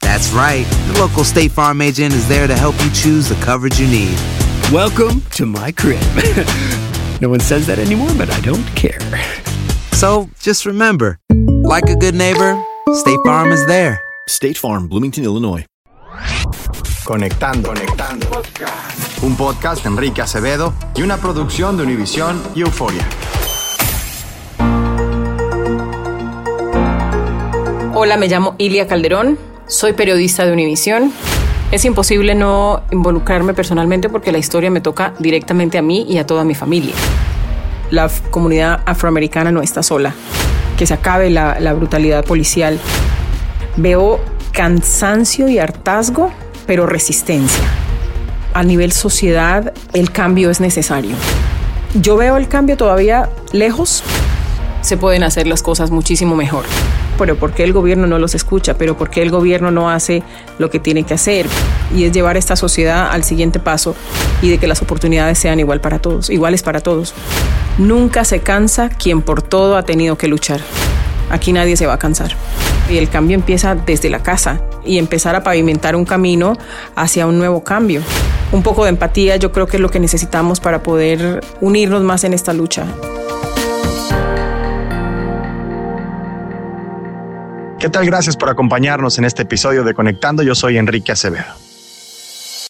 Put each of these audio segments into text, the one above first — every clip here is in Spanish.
That's right. The local State Farm agent is there to help you choose the coverage you need. Welcome to my crib. no one says that anymore, but I don't care. So just remember, like a good neighbor, State Farm is there. State Farm, Bloomington, Illinois. Conectando, conectando. Un podcast de Enrique Acevedo y una producción de Univisión y Euforia. Hola, me llamo Ilia Calderón, soy periodista de Univisión. Es imposible no involucrarme personalmente porque la historia me toca directamente a mí y a toda mi familia. La comunidad afroamericana no está sola. Que se acabe la, la brutalidad policial. Veo cansancio y hartazgo, pero resistencia. A nivel sociedad, el cambio es necesario. Yo veo el cambio todavía lejos. Se pueden hacer las cosas muchísimo mejor. Pero ¿por qué el gobierno no los escucha? ¿Pero por qué el gobierno no hace lo que tiene que hacer? Y es llevar esta sociedad al siguiente paso y de que las oportunidades sean igual para todos, iguales para todos. Nunca se cansa quien por todo ha tenido que luchar. Aquí nadie se va a cansar. Y el cambio empieza desde la casa y empezar a pavimentar un camino hacia un nuevo cambio. Un poco de empatía yo creo que es lo que necesitamos para poder unirnos más en esta lucha. ¿Qué tal? Gracias por acompañarnos en este episodio de Conectando. Yo soy Enrique Acevedo.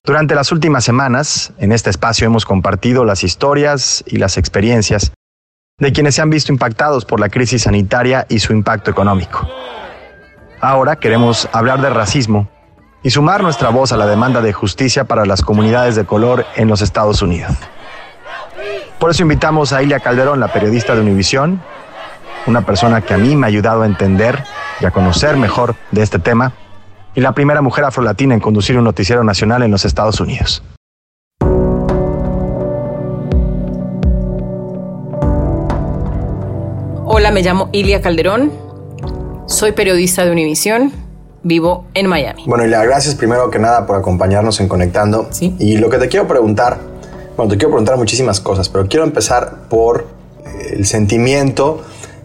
Durante las últimas semanas, en este espacio hemos compartido las historias y las experiencias de quienes se han visto impactados por la crisis sanitaria y su impacto económico. Ahora queremos hablar de racismo y sumar nuestra voz a la demanda de justicia para las comunidades de color en los Estados Unidos. Por eso invitamos a Ilia Calderón, la periodista de Univisión, una persona que a mí me ha ayudado a entender y a conocer mejor de este tema, y la primera mujer afrolatina en conducir un noticiero nacional en los Estados Unidos. Hola, me llamo Ilia Calderón, soy periodista de Univisión, vivo en Miami. Bueno, Ilia, gracias primero que nada por acompañarnos en Conectando. Y lo que te quiero preguntar, bueno, te quiero preguntar muchísimas cosas, pero quiero empezar por el sentimiento,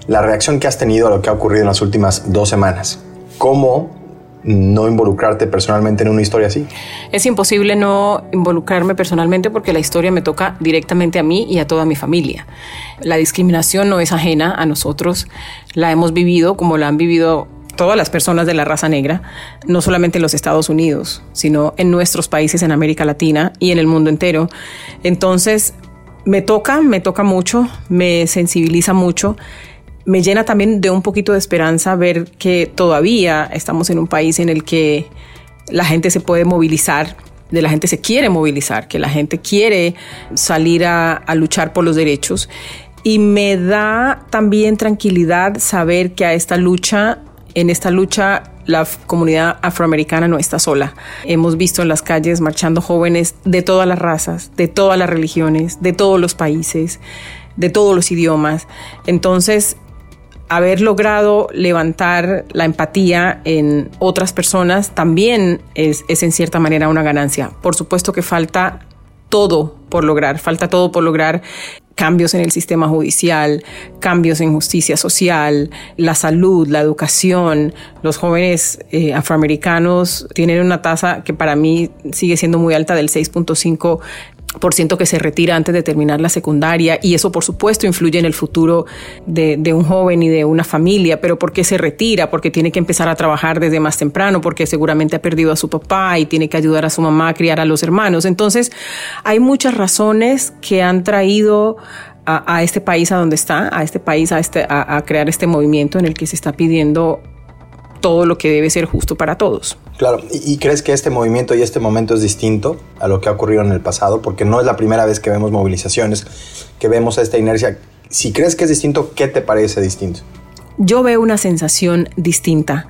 la reacción que has tenido a lo que ha ocurrido en las últimas dos semanas. ¿Cómo no involucrarte personalmente en una historia así? Es imposible no involucrarme personalmente porque la historia me toca directamente a mí y a toda mi familia. La discriminación no es ajena a nosotros, la hemos vivido como la han vivido todas las personas de la raza negra, no solamente en los Estados Unidos, sino en nuestros países en América Latina y en el mundo entero. Entonces, me toca, me toca mucho, me sensibiliza mucho me llena también de un poquito de esperanza ver que todavía estamos en un país en el que la gente se puede movilizar, de la gente se quiere movilizar, que la gente quiere salir a, luchar por los derechos. Y me da también tranquilidad saber que a esta lucha, en esta lucha, la comunidad afroamericana no está sola. Hemos visto en las calles marchando jóvenes de todas las razas, de todas las religiones, de todos los países, de todos los idiomas. Entonces, haber logrado levantar la empatía en otras personas también es, es, en cierta manera una ganancia. Por supuesto que falta todo por lograr, falta todo por lograr cambios en el sistema judicial, cambios en justicia social, la salud, la educación. Los jóvenes eh, afroamericanos tienen una tasa que para mí sigue siendo muy alta del 6.5 por ciento que se retira antes de terminar la secundaria y eso por supuesto influye en el futuro de, un joven y de una familia, pero ¿por qué se retira? Porque tiene que empezar a trabajar desde más temprano, porque seguramente ha perdido a su papá y tiene que ayudar a su mamá a criar a los hermanos. Entonces hay muchas razones que han traído a, este país a donde está, a este país este, a crear este movimiento en el que se está pidiendo todo lo que debe ser justo para todos. Claro, ¿Y, crees que este movimiento y este momento es distinto a lo que ha ocurrido en el pasado? Porque no es la primera vez que vemos movilizaciones, que vemos esta inercia. Si crees que es distinto, ¿qué te parece distinto? Yo veo una sensación distinta.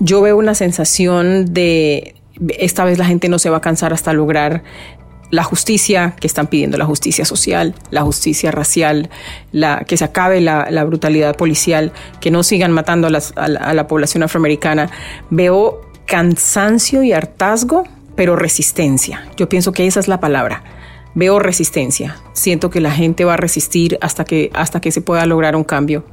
Yo veo una sensación de esta vez la gente no se va a cansar hasta lograr la justicia que están pidiendo, la justicia social, la justicia racial, la, que se acabe la, brutalidad policial, que no sigan matando a, las, a, la, a la población afroamericana. Veo cansancio y hartazgo, pero resistencia. Yo pienso que esa es la palabra. Veo resistencia. Siento que la gente va a resistir hasta que, hasta que se pueda lograr un cambio.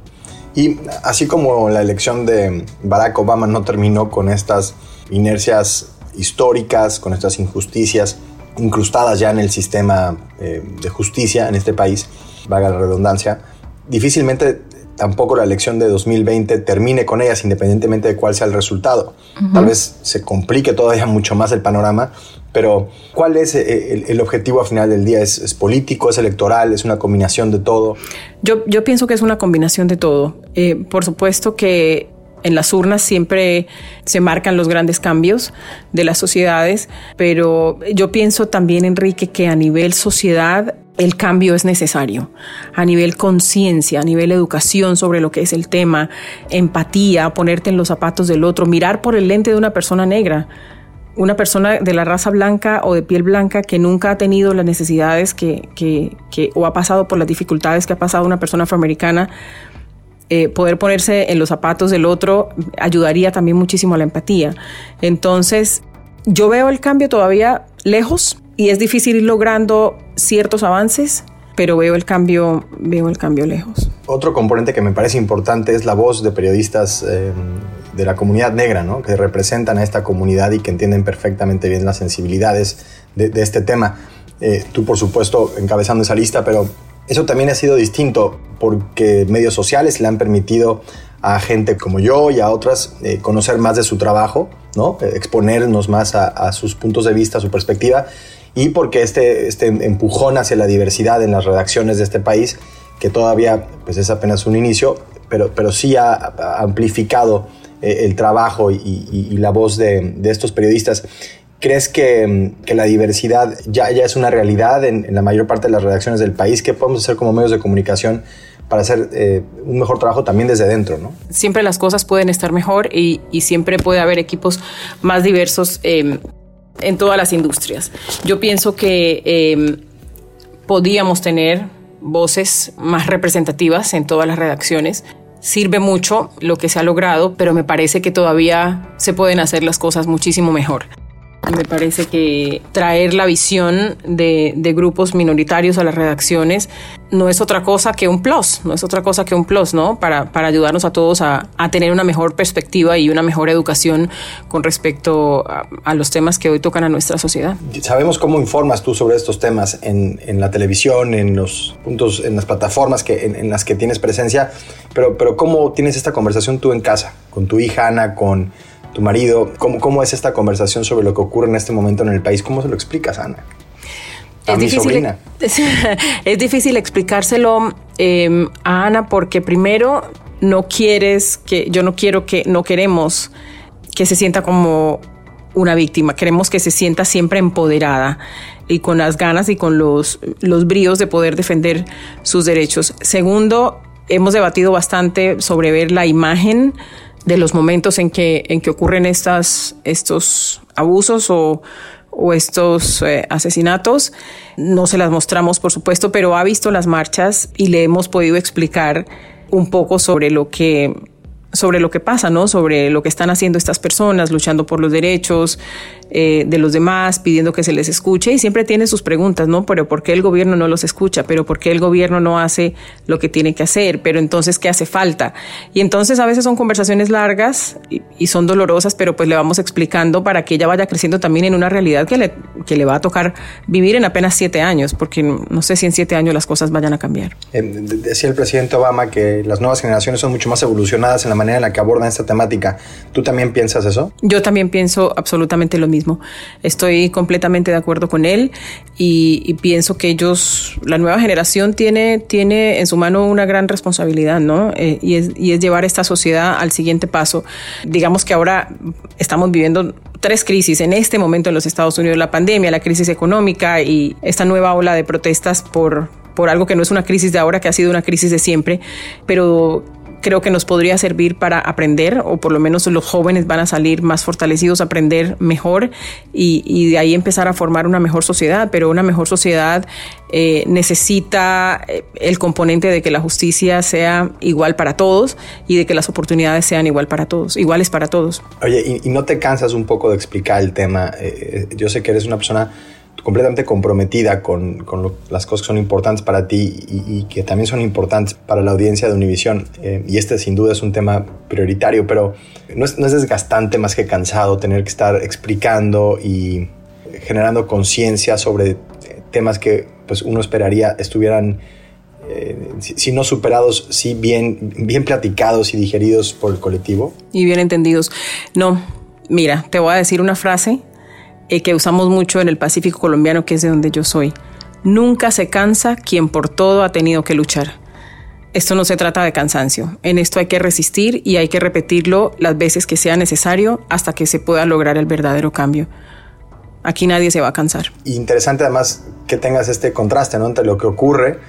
Y así como la elección de Barack Obama no terminó con estas inercias históricas, con estas injusticias incrustadas ya en el sistema eh, de justicia en este país, vaga la redundancia, difícilmente tampoco la elección de 2020 termine con ellas, independientemente de cuál sea el resultado. Uh -huh. Tal vez se complique todavía mucho más el panorama, pero ¿cuál es el, el objetivo al final del día? ¿Es, ¿Es, político, es electoral, es una combinación de todo? Yo, yo pienso que es una combinación de todo. Eh, por supuesto que en las urnas siempre se marcan los grandes cambios de las sociedades, pero yo pienso también, Enrique, que a nivel sociedad el cambio es necesario. A nivel conciencia, a nivel educación sobre lo que es el tema, empatía, ponerte en los zapatos del otro, mirar por el lente de una persona negra una persona de la raza blanca o de piel blanca que nunca ha tenido las necesidades que, que, o ha pasado por las dificultades que ha pasado una persona afroamericana, eh, poder ponerse en los zapatos del otro ayudaría también muchísimo a la empatía. Entonces, yo veo el cambio todavía lejos y es difícil ir logrando ciertos avances, pero veo el cambio, veo el cambio lejos. Otro componente que me parece importante es la voz de periodistas eh, de la comunidad negra, ¿no? que representan a esta comunidad y que entienden perfectamente bien las sensibilidades de, de este tema. Eh, tú, por supuesto, encabezando esa lista, pero eso también ha sido distinto porque medios sociales le han permitido a gente como yo y a otras eh, conocer más de su trabajo, ¿no? exponernos más a, sus puntos de vista, a su perspectiva, y porque este, este empujón hacia la diversidad en las redacciones de este país, que todavía pues, es apenas un inicio, pero, pero sí ha, amplificado eh, el trabajo y, y, y la voz de, de, estos periodistas. ¿Crees que, que la diversidad ya, es una realidad en, en, la mayor parte de las redacciones del país? ¿Qué podemos hacer como medios de comunicación para hacer eh, un mejor trabajo también desde dentro? Siempre las cosas pueden estar mejor y, y siempre puede haber equipos más diversos. Eh, en todas las industrias. Yo pienso que eh, podíamos tener voces más representativas en todas las redacciones. Sirve mucho lo que se ha logrado, pero me parece que todavía se pueden hacer las cosas muchísimo mejor. Me parece que traer la visión de, de, grupos minoritarios a las redacciones no es otra cosa que un plus, no es otra cosa que un plus, ¿no? Para, para ayudarnos a todos a, a, tener una mejor perspectiva y una mejor educación con respecto a, a, los temas que hoy tocan a nuestra sociedad. Sabemos cómo informas tú sobre estos temas en, en la televisión, en los puntos, en las plataformas que, en, en, las que tienes presencia, pero, pero ¿cómo tienes esta conversación tú en casa, con tu hija Ana, con tu marido. ¿Cómo, ¿Cómo, es esta conversación sobre lo que ocurre en este momento en el país? ¿Cómo se lo explicas, Ana? A es, mi difícil, sobrina. Es, es difícil explicárselo eh, a Ana porque primero no quieres que, yo no quiero que, no queremos que se sienta como una víctima, queremos que se sienta siempre empoderada y con las ganas y con los, los bríos de poder defender sus derechos. Segundo, hemos debatido bastante sobre ver la imagen de los momentos en que, en que ocurren estas, estos abusos o, o estos eh, asesinatos. No se las mostramos, por supuesto, pero ha visto las marchas y le hemos podido explicar un poco sobre lo que sobre lo que pasa, ¿no? Sobre lo que están haciendo estas personas, luchando por los derechos eh, de los demás, pidiendo que se les escuche y siempre tiene sus preguntas, ¿no? Pero ¿por qué el gobierno no los escucha? ¿Pero por qué el gobierno no hace lo que tiene que hacer? ¿Pero entonces qué hace falta? Y entonces a veces son conversaciones largas y, y son dolorosas, pero pues le vamos explicando para que ella vaya creciendo también en una realidad que le, que le va a tocar vivir en apenas siete años, porque no sé si en siete años las cosas vayan a cambiar. Eh, decía el presidente Obama que las nuevas generaciones son mucho más evolucionadas en la manera en la que abordan esta temática. ¿Tú también piensas eso? Yo también pienso absolutamente lo mismo. Estoy completamente de acuerdo con él y, pienso que ellos, la nueva generación tiene, tiene en su mano una gran responsabilidad, ¿no? Eh, y, es, y es llevar esta sociedad al siguiente paso. Digamos que ahora estamos viviendo tres crisis en este momento en los Estados Unidos, la pandemia, la crisis económica y esta nueva ola de protestas por, por algo que no es una crisis de ahora, que ha sido una crisis de siempre, pero creo que nos podría servir para aprender, o por lo menos los jóvenes van a salir más fortalecidos, a aprender mejor y, y de ahí empezar a formar una mejor sociedad. Pero una mejor sociedad eh, necesita el componente de que la justicia sea igual para todos y de que las oportunidades sean igual para todos, iguales para todos. Oye, ¿y, y no te cansas un poco de explicar el tema? Eh, yo sé que eres una persona completamente comprometida con, con las cosas que son importantes para ti y, que también son importantes para la audiencia de Univision. Eh, y este sin duda es un tema prioritario, pero no es, no es desgastante más que cansado tener que estar explicando y generando conciencia sobre temas que pues, uno esperaría estuvieran, eh, si, si, no superados, sí bien, bien platicados y digeridos por el colectivo. Y bien entendidos. No, mira, te voy a decir una frase eh, que usamos mucho en el Pacífico colombiano, que es de donde yo soy. Nunca se cansa quien por todo ha tenido que luchar. Esto no se trata de cansancio. En esto hay que resistir y hay que repetirlo las veces que sea necesario hasta que se pueda lograr el verdadero cambio. Aquí nadie se va a cansar. Interesante además que tengas este contraste ¿no? entre lo que ocurre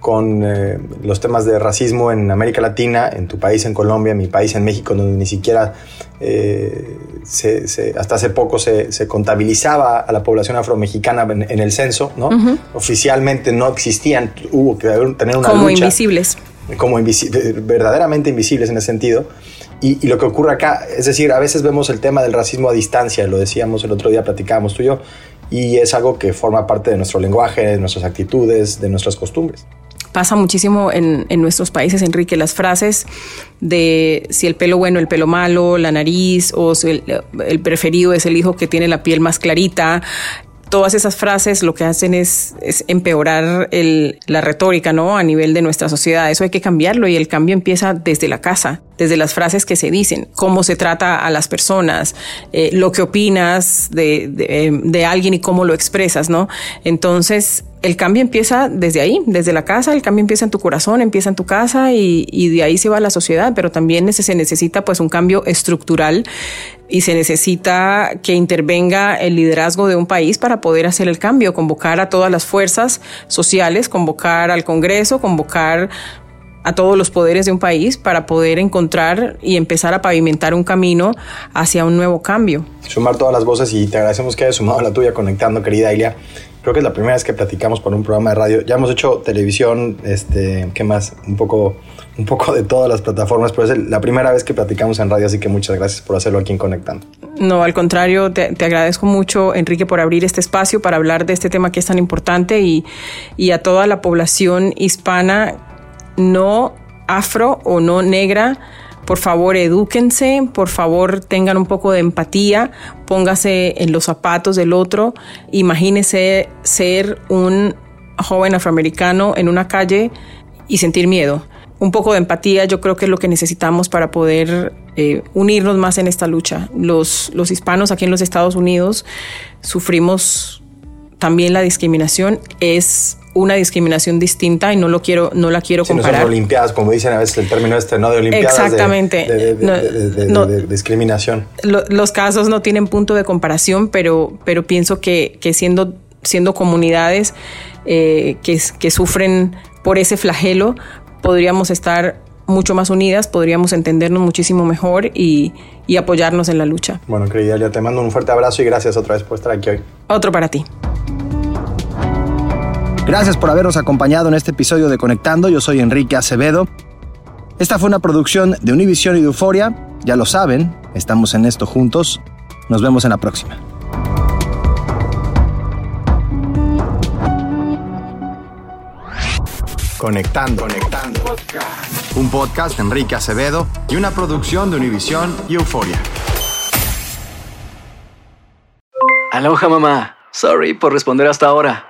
con eh, los temas de racismo en América Latina, en tu país, en Colombia, en mi país, en México, donde ni siquiera eh, se, se, hasta hace poco se, se, contabilizaba a la población afromexicana en, en el censo, ¿no? Uh -huh. Oficialmente no existían, hubo que tener una como lucha. invisibles. Como invisi verdaderamente invisibles en ese sentido. Y, y, lo que ocurre acá, es decir, a veces vemos el tema del racismo a distancia, lo decíamos el otro día, platicábamos tú y yo, y es algo que forma parte de nuestro lenguaje, de nuestras actitudes, de nuestras costumbres pasa muchísimo en, en, nuestros países, Enrique, las frases de si el pelo bueno, el pelo malo, la nariz, o si el, preferido es el hijo que tiene la piel más clarita. Todas esas frases lo que hacen es, es empeorar la retórica, ¿no? A nivel de nuestra sociedad. Eso hay que cambiarlo y el cambio empieza desde la casa, desde las frases que se dicen, cómo se trata a las personas, eh, lo que opinas de, de, de alguien y cómo lo expresas, ¿no? Entonces, el cambio empieza desde ahí, desde la casa, el cambio empieza en tu corazón, empieza en tu casa y, de ahí se va a la sociedad, pero también se necesita pues un cambio estructural y se necesita que intervenga el liderazgo de un país para poder hacer el cambio, convocar a todas las fuerzas sociales, convocar al Congreso, convocar a todos los poderes de un país para poder encontrar y empezar a pavimentar un camino hacia un nuevo cambio. Sumar todas las voces y te agradecemos que hayas sumado la tuya conectando, querida Ilia creo que es la primera vez que platicamos por un programa de radio. Ya hemos hecho televisión, este, ¿qué más? Un poco, un poco de todas las plataformas, pero es la primera vez que platicamos en radio, así que muchas gracias por hacerlo aquí en Conectando. No, al contrario, te, te agradezco mucho, Enrique, por abrir este espacio para hablar de este tema que es tan importante y, y a toda la población hispana no afro o no negra por favor, edúquense, por favor, tengan un poco de empatía, póngase en los zapatos del otro, imagínese ser un joven afroamericano en una calle y sentir miedo. Un poco de empatía yo creo que es lo que necesitamos para poder eh, unirnos más en esta lucha. Los, los hispanos aquí en los Estados Unidos sufrimos también la discriminación. Es una discriminación distinta y no lo quiero no la quiero comparar. No son olimpiadas, como dicen a veces el término este, ¿no? De olimpiadas. Exactamente. De, de, de, no, de no, discriminación. Lo, los casos no tienen punto de comparación, pero, pero pienso que, que siendo, siendo comunidades eh, que, que sufren por ese flagelo, podríamos estar mucho más unidas, podríamos entendernos muchísimo mejor y, y apoyarnos en la lucha. Bueno, querida, ya te mando un fuerte abrazo y gracias otra vez por estar aquí hoy. Otro para ti. Gracias por habernos acompañado en este episodio de Conectando. Yo soy Enrique Acevedo. Esta fue una producción de Univision y de Euforia. Ya lo saben, estamos en esto juntos. Nos vemos en la próxima. Conectando, conectando. Un podcast de Enrique Acevedo y una producción de Univision y Euforia. Aloha mamá. Sorry por responder hasta ahora.